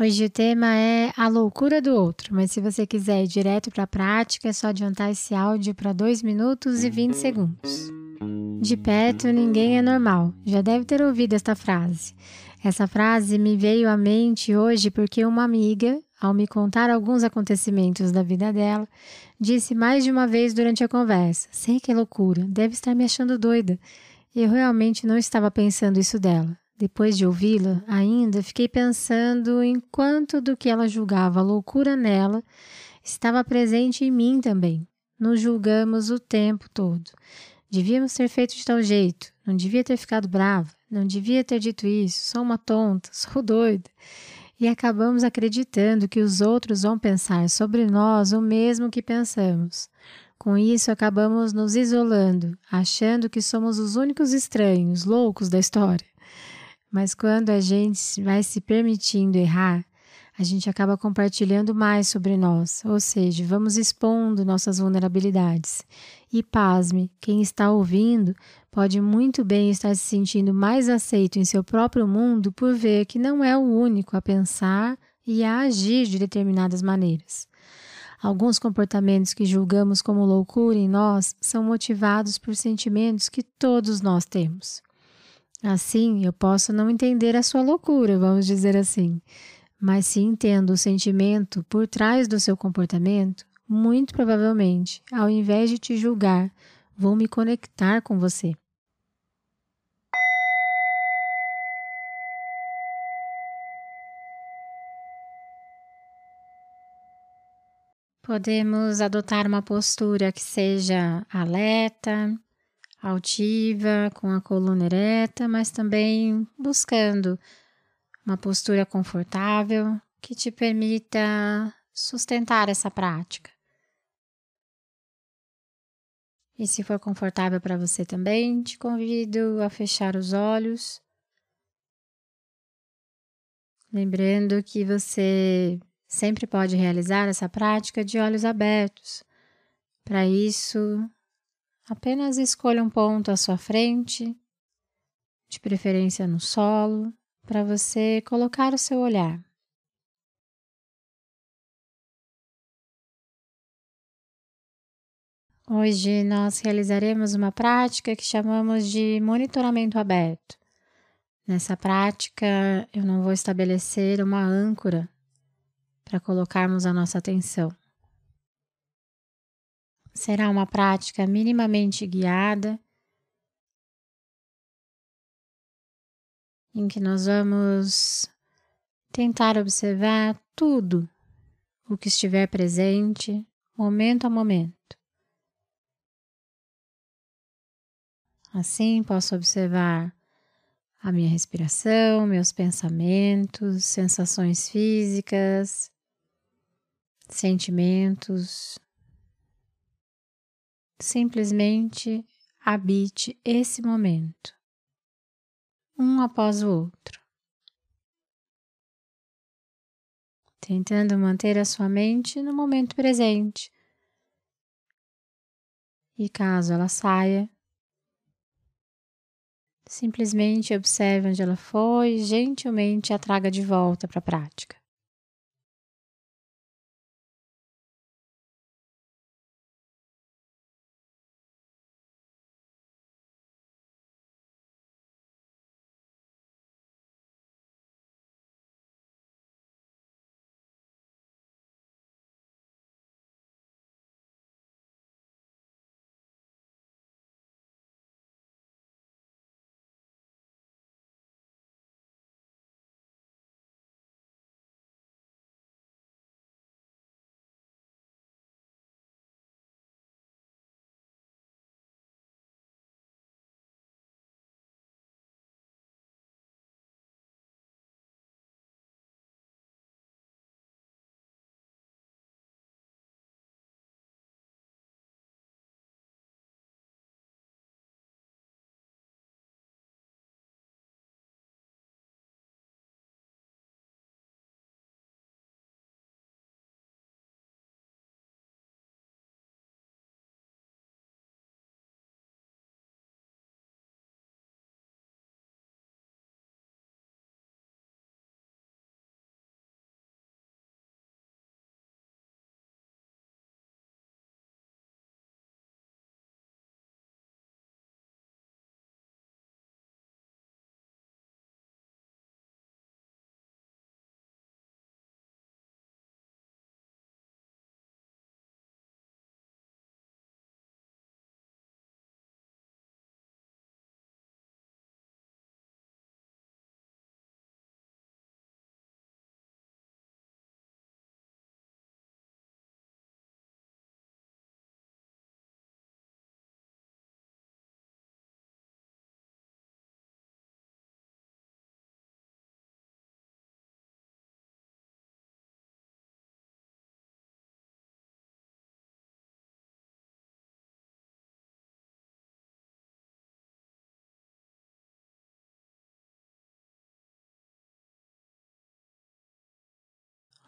Hoje o tema é a loucura do outro, mas se você quiser ir direto para a prática, é só adiantar esse áudio para 2 minutos e 20 segundos. De perto, ninguém é normal. Já deve ter ouvido esta frase. Essa frase me veio à mente hoje porque uma amiga, ao me contar alguns acontecimentos da vida dela, disse mais de uma vez durante a conversa: Sei que é loucura, deve estar me achando doida. Eu realmente não estava pensando isso dela. Depois de ouvi-la, ainda fiquei pensando em quanto do que ela julgava loucura nela estava presente em mim também. Nos julgamos o tempo todo. Devíamos ter feito de tal jeito, não devia ter ficado brava, não devia ter dito isso, sou uma tonta, sou doida. E acabamos acreditando que os outros vão pensar sobre nós o mesmo que pensamos. Com isso, acabamos nos isolando, achando que somos os únicos estranhos, loucos da história. Mas quando a gente vai se permitindo errar, a gente acaba compartilhando mais sobre nós, ou seja, vamos expondo nossas vulnerabilidades. E pasme, quem está ouvindo pode muito bem estar se sentindo mais aceito em seu próprio mundo por ver que não é o único a pensar e a agir de determinadas maneiras. Alguns comportamentos que julgamos como loucura em nós são motivados por sentimentos que todos nós temos. Assim, eu posso não entender a sua loucura, vamos dizer assim, mas se entendo o sentimento por trás do seu comportamento, muito provavelmente, ao invés de te julgar, vou me conectar com você. Podemos adotar uma postura que seja alerta, altiva, com a coluna ereta, mas também buscando uma postura confortável que te permita sustentar essa prática. E se for confortável para você também, te convido a fechar os olhos. Lembrando que você sempre pode realizar essa prática de olhos abertos. Para isso, Apenas escolha um ponto à sua frente, de preferência no solo, para você colocar o seu olhar. Hoje nós realizaremos uma prática que chamamos de monitoramento aberto. Nessa prática, eu não vou estabelecer uma âncora para colocarmos a nossa atenção. Será uma prática minimamente guiada, em que nós vamos tentar observar tudo o que estiver presente, momento a momento. Assim, posso observar a minha respiração, meus pensamentos, sensações físicas, sentimentos, Simplesmente habite esse momento, um após o outro, tentando manter a sua mente no momento presente. E caso ela saia, simplesmente observe onde ela foi e gentilmente a traga de volta para a prática.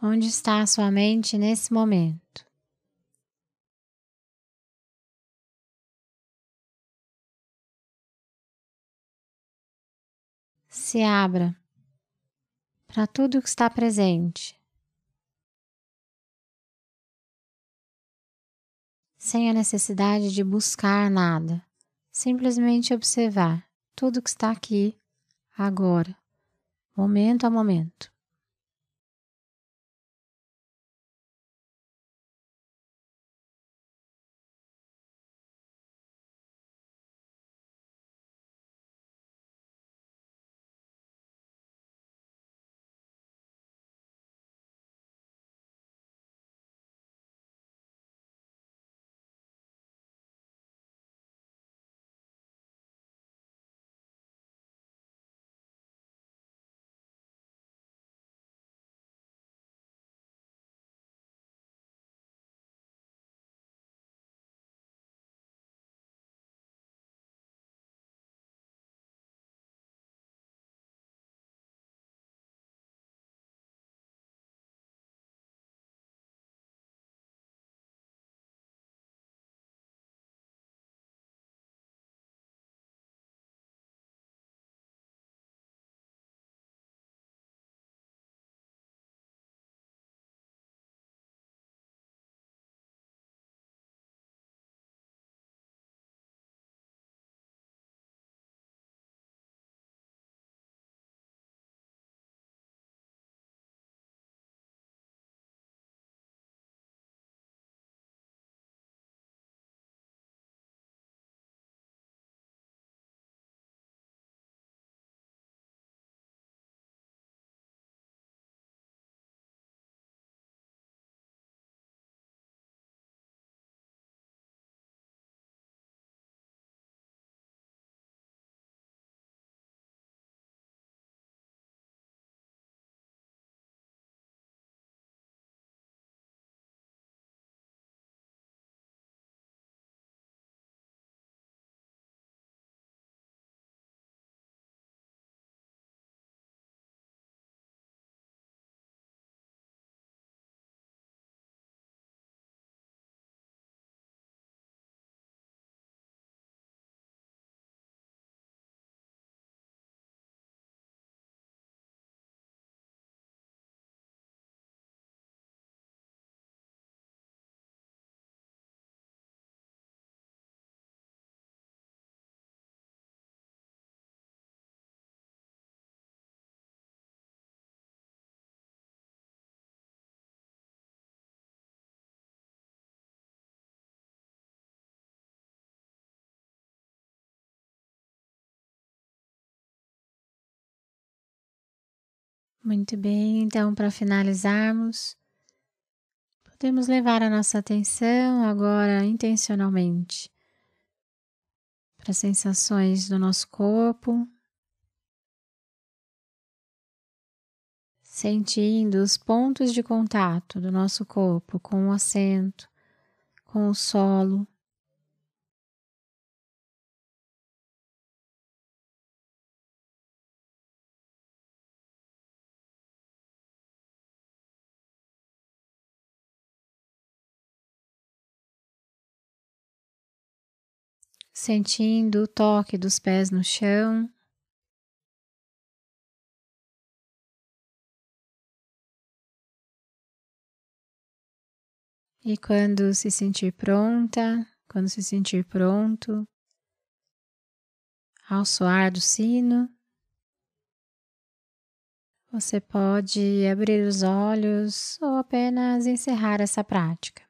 Onde está a sua mente nesse momento? Se abra para tudo que está presente, sem a necessidade de buscar nada, simplesmente observar tudo que está aqui, agora, momento a momento. Muito bem, então, para finalizarmos, podemos levar a nossa atenção agora intencionalmente para as sensações do nosso corpo, sentindo os pontos de contato do nosso corpo com o assento, com o solo. Sentindo o toque dos pés no chão. E quando se sentir pronta, quando se sentir pronto, ao soar do sino, você pode abrir os olhos ou apenas encerrar essa prática.